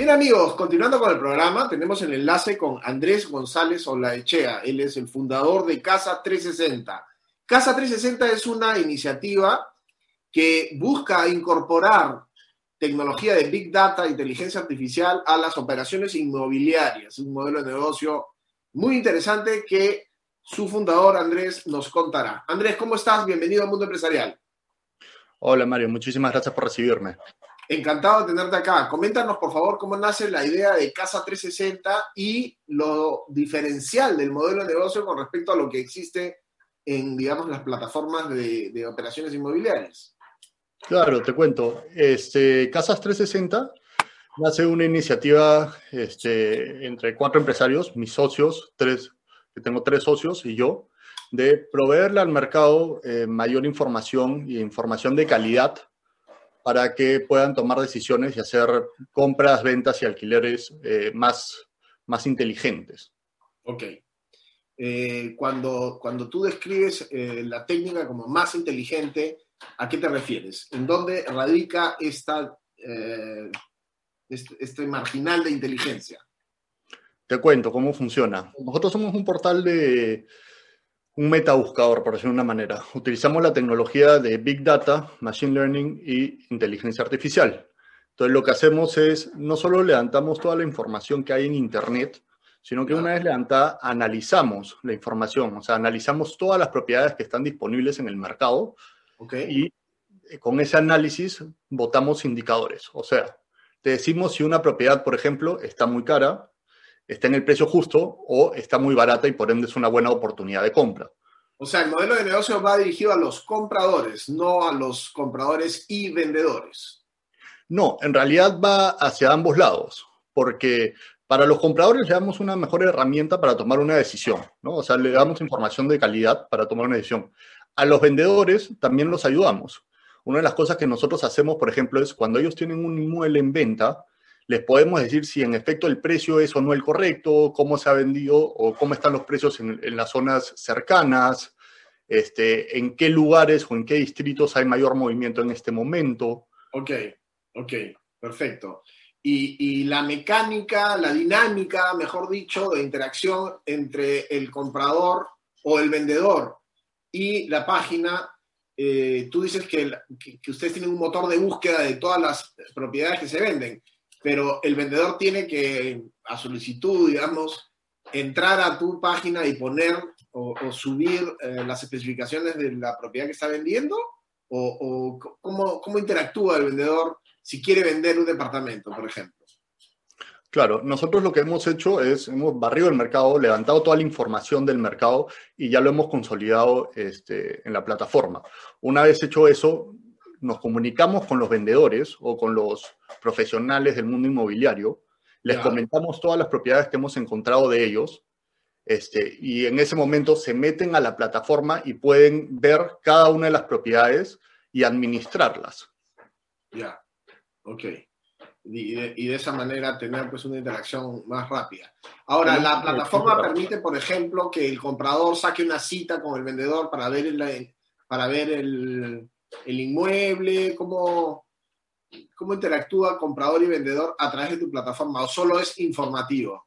Bien amigos, continuando con el programa, tenemos el enlace con Andrés González Olaechea. Él es el fundador de Casa 360. Casa 360 es una iniciativa que busca incorporar tecnología de Big Data, inteligencia artificial a las operaciones inmobiliarias. Un modelo de negocio muy interesante que su fundador Andrés nos contará. Andrés, ¿cómo estás? Bienvenido al mundo empresarial. Hola Mario, muchísimas gracias por recibirme. Encantado de tenerte acá. Coméntanos, por favor, cómo nace la idea de Casa 360 y lo diferencial del modelo de negocio con respecto a lo que existe en, digamos, las plataformas de, operaciones inmobiliarias. Claro, te cuento. Este, Casas 360 nace una iniciativa este, entre cuatro empresarios, mis socios, tres, que tengo tres socios y yo, de proveerle al mercado eh, mayor información y información de calidad para que puedan tomar decisiones y hacer compras, ventas y alquileres eh, más, más inteligentes. Ok. Eh, cuando, cuando tú describes eh, la técnica como más inteligente, ¿a qué te refieres? ¿En dónde radica esta, este, este marginal de inteligencia? Te cuento cómo funciona. Nosotros somos un portal de, un metabuscador, por decirlo de una manera. Utilizamos la tecnología de Big Data, Machine Learning y inteligencia artificial. Entonces, lo que hacemos es, no solo levantamos toda la información que hay en Internet, sino que una vez levantada, analizamos la información, o sea, analizamos todas las propiedades que están disponibles en el mercado Okay. y eh, con ese análisis votamos indicadores. O sea, te decimos si una propiedad, por ejemplo, está muy cara, está en el precio justo o está muy barata y por ende es una buena oportunidad de compra. O sea, el modelo de negocio va dirigido a los compradores, no a los compradores y vendedores. No, en realidad va hacia ambos lados, porque para los compradores le damos una mejor herramienta para tomar una decisión, ¿no? O sea, le damos información de calidad para tomar una decisión. A los vendedores también los ayudamos. Una de las cosas que nosotros hacemos, por ejemplo, es cuando ellos tienen un inmueble en venta, les podemos decir si en efecto el precio es o no el correcto, cómo se ha vendido o cómo están los precios en, en las zonas cercanas, este, en qué lugares o en qué distritos hay mayor movimiento en este momento. Ok, ok, perfecto. Y, y, la mecánica, la dinámica, mejor dicho, de interacción entre el comprador o el vendedor y la página, eh, tú dices que, que, que, ustedes tienen un motor de búsqueda de todas las propiedades que se venden, pero el vendedor tiene que, a solicitud, digamos, entrar a tu página y poner o, subir eh, las especificaciones de la propiedad que está vendiendo, o, o cómo, cómo interactúa el vendedor si quiere vender un departamento, por ejemplo. Claro, nosotros lo que hemos hecho es, hemos barrido el mercado, levantado toda la información del mercado y ya lo hemos consolidado este, en la plataforma. Una vez hecho eso, nos comunicamos con los vendedores o con los profesionales del mundo inmobiliario, les comentamos todas las propiedades que hemos encontrado de ellos, este, y en ese momento se meten a la plataforma y pueden ver cada una de las propiedades y administrarlas. Ya, ok y de, y de, esa manera tener pues una interacción más rápida. Ahora, la plataforma permite, por ejemplo, que el comprador saque una cita con el vendedor para ver el, para ver el, el inmueble, cómo, cómo interactúa comprador y vendedor a través de tu plataforma, o solo es informativo.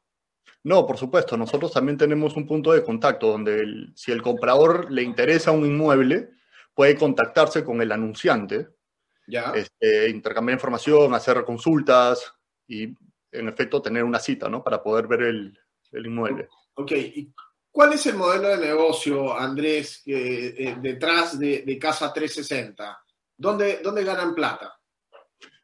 No, por supuesto, nosotros también tenemos un punto de contacto donde el, si el comprador le interesa un inmueble, puede contactarse con el anunciante ya. Este, intercambiar información, hacer consultas y, en efecto, tener una cita, ¿no? Para poder ver el, el inmueble. Ok, ¿y cuál es el modelo de negocio, Andrés, eh, detrás de, de, Casa 360? ¿Dónde, ¿Dónde ganan plata?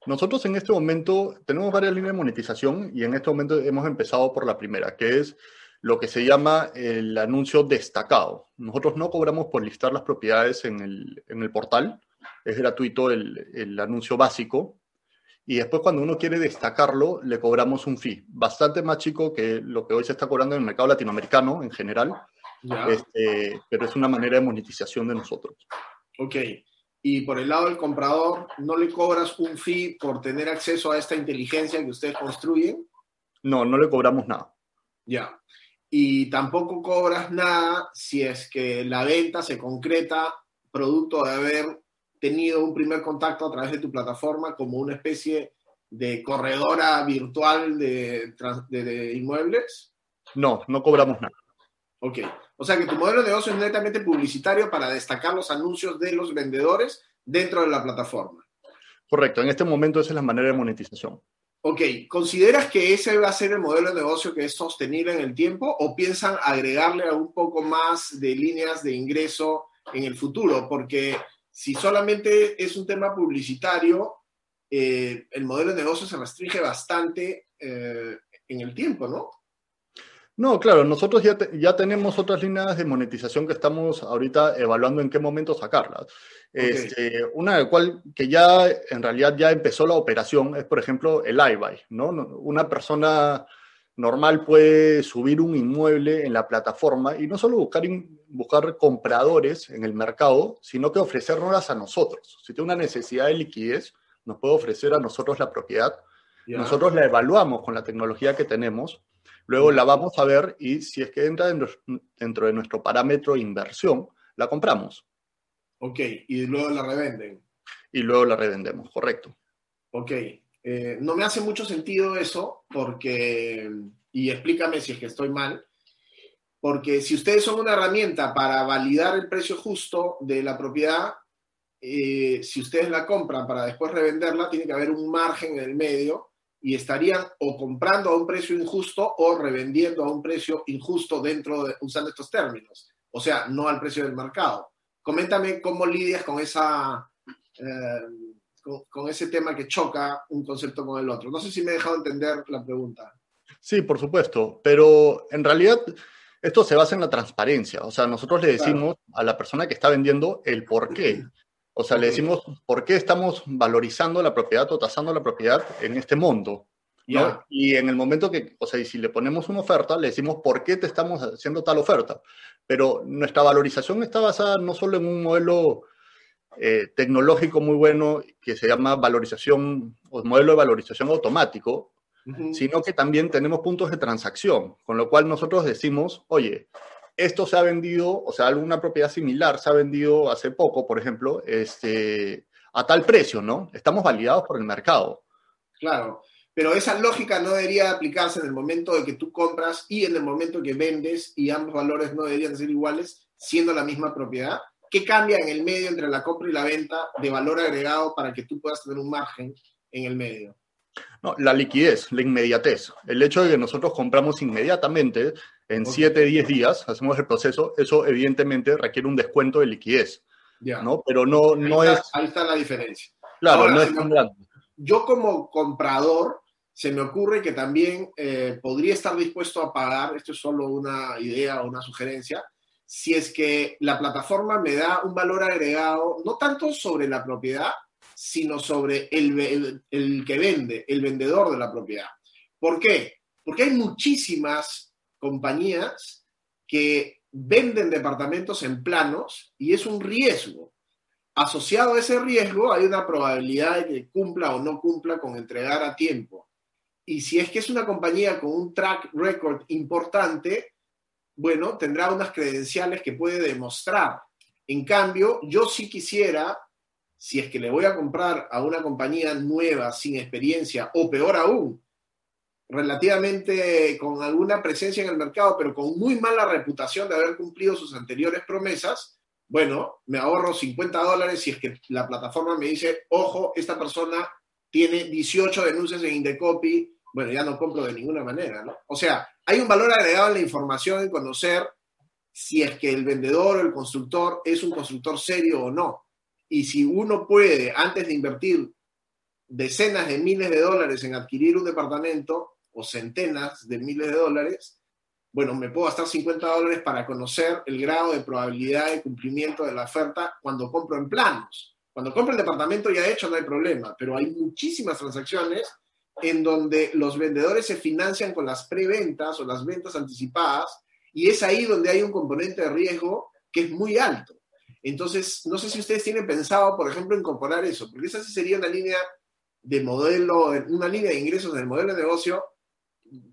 Nosotros en este momento tenemos varias líneas de monetización y en este momento hemos empezado por la primera, que es lo que se llama el anuncio destacado. Nosotros no cobramos por listar las propiedades en el, en el portal, es gratuito el anuncio básico. Y después cuando uno quiere destacarlo, le cobramos un fee, bastante más chico que lo que hoy se está cobrando en el mercado latinoamericano en general, este, pero es una manera de monetización de nosotros. Ok, y por el lado del comprador, ¿no le cobras un fee por tener acceso a esta inteligencia que ustedes construyen? No, no le cobramos nada. Ya. Y tampoco cobras nada si es que la venta se concreta producto de haber tenido un primer contacto a través de tu plataforma como una especie de corredora virtual de, de, inmuebles? No, no cobramos nada. Ok. O sea que tu modelo de negocio es netamente publicitario para destacar los anuncios de los vendedores dentro de la plataforma. Correcto. En este momento esa es la manera de monetización. Ok. ¿Consideras que ese va a ser el modelo de negocio que es sostenible en el tiempo o piensan agregarle un poco más de líneas de ingreso en el futuro? Porque si solamente es un tema publicitario, eh, el modelo de negocio se restringe bastante eh, en el tiempo, ¿no? No, claro, nosotros ya, ya tenemos otras líneas de monetización que estamos ahorita evaluando en qué momento sacarlas. Este, una de cual que ya en realidad ya empezó la operación es, por ejemplo, el iBuy, ¿no? Una persona normal puede subir un inmueble en la plataforma y no solo buscar, buscar compradores en el mercado, sino que ofrecernos a nosotros. Si tiene una necesidad de liquidez, nos puede ofrecer a nosotros la propiedad. Nosotros la evaluamos con la tecnología que tenemos, luego la vamos a ver y si es que entra dentro, de nuestro parámetro inversión, la compramos. Ok, y luego la revenden. Y luego la revendemos, correcto. Ok, eh, no me hace mucho sentido eso, porque, y explícame si es que estoy mal, porque si ustedes son una herramienta para validar el precio justo de la propiedad, eh, si ustedes la compran para después revenderla, tiene que haber un margen en el medio y estarían o comprando a un precio injusto o revendiendo a un precio injusto dentro de, usando estos términos, o sea, no al precio del mercado. Coméntame cómo lidias con esa... Eh, con, ese tema que choca un concepto con el otro. No sé si me he dejado entender la pregunta. Sí, por supuesto, pero en realidad esto se basa en la transparencia. O sea, nosotros le decimos a la persona que está vendiendo el por qué. O sea, le decimos por qué estamos valorizando la propiedad o tasando la propiedad en este monto. Y en el momento que, o sea, si le ponemos una oferta, le decimos por qué te estamos haciendo tal oferta. Pero nuestra valorización está basada no solo en un modelo eh, tecnológico muy bueno que se llama valorización o modelo de valorización automático, sino que también tenemos puntos de transacción, con lo cual nosotros decimos, oye, esto se ha vendido, o sea, alguna propiedad similar se ha vendido hace poco, por ejemplo, este, a tal precio, ¿no? Estamos validados por el mercado. Claro, pero esa lógica no debería aplicarse en el momento de que tú compras y en el momento que vendes y ambos valores no deberían ser iguales, siendo la misma propiedad. ¿Qué cambia en el medio entre la compra y la venta de valor agregado para que tú puedas tener un margen en el medio? No, la liquidez, la inmediatez. El hecho de que nosotros compramos inmediatamente, en 7, 10 días, hacemos el proceso, eso evidentemente requiere un descuento de liquidez. Ya. ¿no? Pero no, no es... Ahí está la diferencia. Claro, no es tan grande. Yo como comprador, se me ocurre que también eh, podría estar dispuesto a pagar, esto es solo una idea o una sugerencia, si es que la plataforma me da un valor agregado, no tanto sobre la propiedad, sino sobre el, que vende, el vendedor de la propiedad. ¿Por qué? Porque hay muchísimas compañías que venden departamentos en planos y es un riesgo. Asociado a ese riesgo hay una probabilidad de que cumpla o no cumpla con entregar a tiempo. Y si es que es una compañía con un track record importante, bueno, tendrá unas credenciales que puede demostrar. En cambio, yo sí quisiera, si es que le voy a comprar a una compañía nueva, sin experiencia, o peor aún, relativamente con alguna presencia en el mercado, pero con muy mala reputación de haber cumplido sus anteriores promesas, bueno, me ahorro 50 dólares si es que la plataforma me dice, ojo, esta persona tiene 18 denuncias en Indecopy, bueno, ya no compro de ninguna manera, ¿no? O sea, hay un valor agregado en la información en conocer si es que el vendedor o el constructor es un constructor serio o no. Y si uno puede, antes de invertir decenas de miles de dólares en adquirir un departamento o centenas de miles de dólares, bueno, me puedo gastar 50 dólares para conocer el grado de probabilidad de cumplimiento de la oferta cuando compro en planos. Cuando compra el departamento ya hecho no hay problema, pero hay muchísimas transacciones en donde los vendedores se financian con las preventas o las ventas anticipadas y es ahí donde hay un componente de riesgo que es muy alto. Entonces, no sé si ustedes tienen pensado, por ejemplo, incorporar eso, porque esa sería una línea de modelo, una línea de ingresos del modelo de negocio,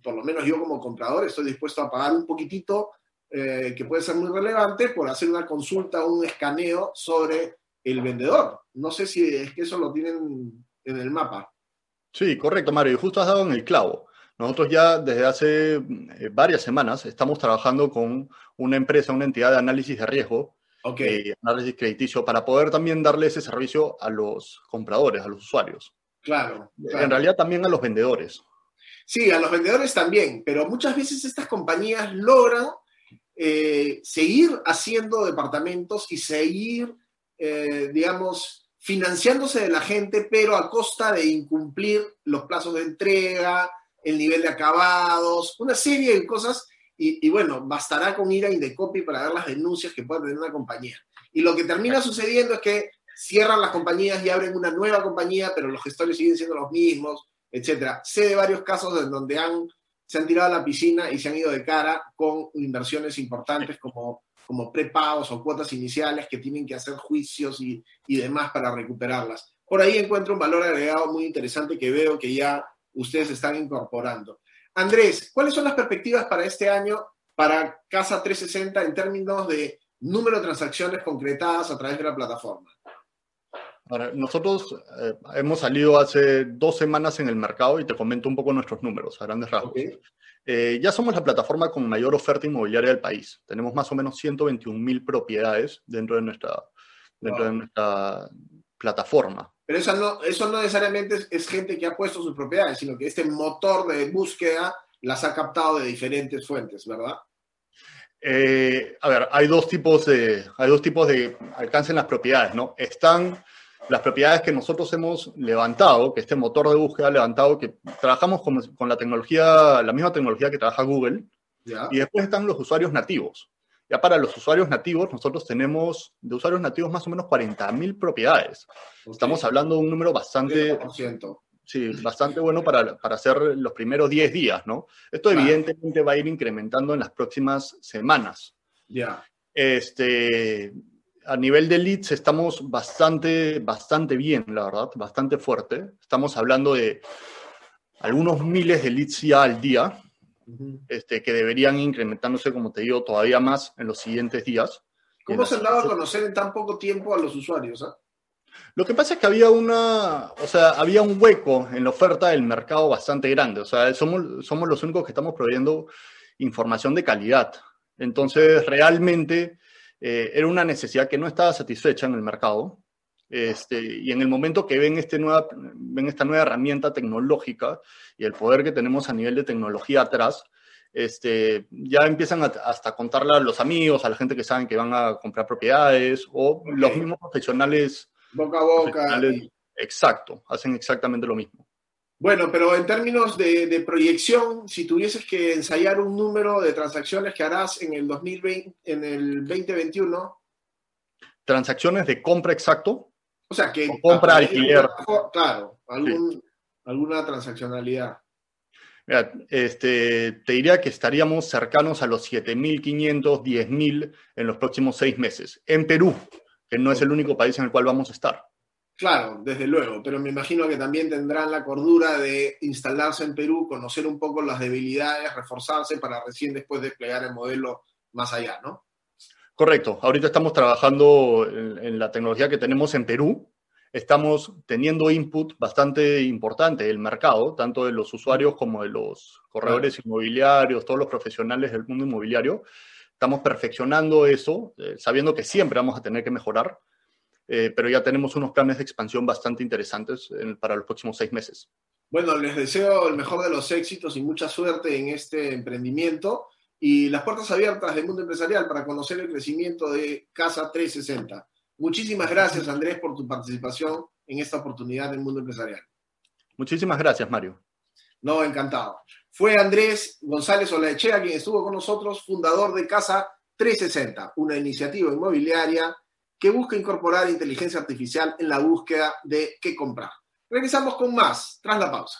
por lo menos yo como comprador estoy dispuesto a pagar un poquitito, eh, que puede ser muy relevante, por hacer una consulta o un escaneo sobre el vendedor. No sé si es que eso lo tienen en el mapa. Sí, correcto, Mario. Y justo has dado en el clavo. Nosotros ya desde hace eh, varias semanas estamos trabajando con una empresa, una entidad de análisis de riesgo, okay. Eh, análisis crediticio, para poder también darle ese servicio a los compradores, a los usuarios. Claro, claro. En realidad también a los vendedores. Sí, a los vendedores también, pero muchas veces estas compañías logran eh, seguir haciendo departamentos y seguir eh, digamos, financiándose de la gente, pero a costa de incumplir los plazos de entrega, el nivel de acabados, una serie de cosas. Y, bueno, bastará con ir a Indecopy para ver las denuncias que puede tener una compañía. Y lo que termina sucediendo es que cierran las compañías y abren una nueva compañía, pero los gestores siguen siendo los mismos, etcétera. Sé de varios casos en donde han, se han tirado a la piscina y se han ido de cara con inversiones importantes como como prepagos o cuotas iniciales que tienen que hacer juicios y, y demás para recuperarlas. Por ahí encuentro un valor agregado muy interesante que veo que ya ustedes están incorporando. Andrés, ¿cuáles son las perspectivas para este año para Casa 360 en términos de número de transacciones concretadas a través de la plataforma? Ahora, nosotros eh, hemos salido hace dos semanas en el mercado y te comento un poco nuestros números a grandes rasgos. Okay. Eh, ya somos la plataforma con mayor oferta inmobiliaria del país. Tenemos más o menos 121 mil propiedades dentro de nuestra, dentro wow. de nuestra plataforma. Pero eso no, eso no necesariamente es, es, gente que ha puesto sus propiedades, sino que este motor de búsqueda las ha captado de diferentes fuentes, ¿verdad? Eh, a ver, hay dos tipos de, hay dos tipos de alcance en las propiedades, ¿no? Están las propiedades que nosotros hemos levantado, que este motor de búsqueda ha levantado, que trabajamos con, con la tecnología, la misma tecnología que trabaja Google, yeah. y después están los usuarios nativos. Ya para los usuarios nativos, nosotros tenemos de usuarios nativos más o menos 40.000 propiedades. Okay. Estamos hablando de un número bastante, sí, bastante bueno para, para hacer los primeros 10 días, ¿no? Esto claro. evidentemente va a ir incrementando en las próximas semanas. Ya. Yeah. Este, a nivel de leads estamos bastante, bastante bien, la verdad, bastante fuerte. Estamos hablando de algunos miles de leads ya al día, uh -huh. este, que deberían incrementándose, como te digo, todavía más en los siguientes días. ¿Cómo se han dado a conocer en tan poco tiempo a los usuarios? ¿eh? Lo que pasa es que había una, o sea, había un hueco en la oferta del mercado bastante grande. O sea, somos, somos los únicos que estamos proveyendo información de calidad. Entonces, realmente eh, era una necesidad que no estaba satisfecha en el mercado. Este, y en el momento que ven, este nueva, ven esta nueva herramienta tecnológica y el poder que tenemos a nivel de tecnología atrás, este, ya empiezan a, hasta a contarle a los amigos, a la gente que saben que van a comprar propiedades o okay. los mismos profesionales. Boca a boca. Exacto, hacen exactamente lo mismo. Bueno, pero en términos de, de, proyección, si tuvieses que ensayar un número de transacciones que harás en el 2020, en el 2021. Transacciones de compra exacto. O sea, que. O compra, alquiler. Claro, algún, sí. alguna transaccionalidad. Mira, este, te diría que estaríamos cercanos a los 7.500, 10.000 en los próximos seis meses. En Perú, que no es el único país en el cual vamos a estar. Claro, desde luego, pero me imagino que también tendrán la cordura de instalarse en Perú, conocer un poco las debilidades, reforzarse para recién después desplegar el modelo más allá, ¿no? Correcto. Ahorita estamos trabajando en, en la tecnología que tenemos en Perú. Estamos teniendo input bastante importante del mercado, tanto de los usuarios como de los corredores claro. inmobiliarios, todos los profesionales del mundo inmobiliario. Estamos perfeccionando eso, eh, sabiendo que siempre vamos a tener que mejorar eh, pero ya tenemos unos planes de expansión bastante interesantes en, para los próximos seis meses. Bueno, les deseo el mejor de los éxitos y mucha suerte en este emprendimiento y las puertas abiertas del mundo empresarial para conocer el crecimiento de Casa 360. Muchísimas gracias, Andrés, por tu participación en esta oportunidad del mundo empresarial. Muchísimas gracias, Mario. No, encantado. Fue Andrés González Olaechea quien estuvo con nosotros, fundador de Casa 360, una iniciativa inmobiliaria que busca incorporar inteligencia artificial en la búsqueda de qué comprar. Regresamos con más tras la pausa.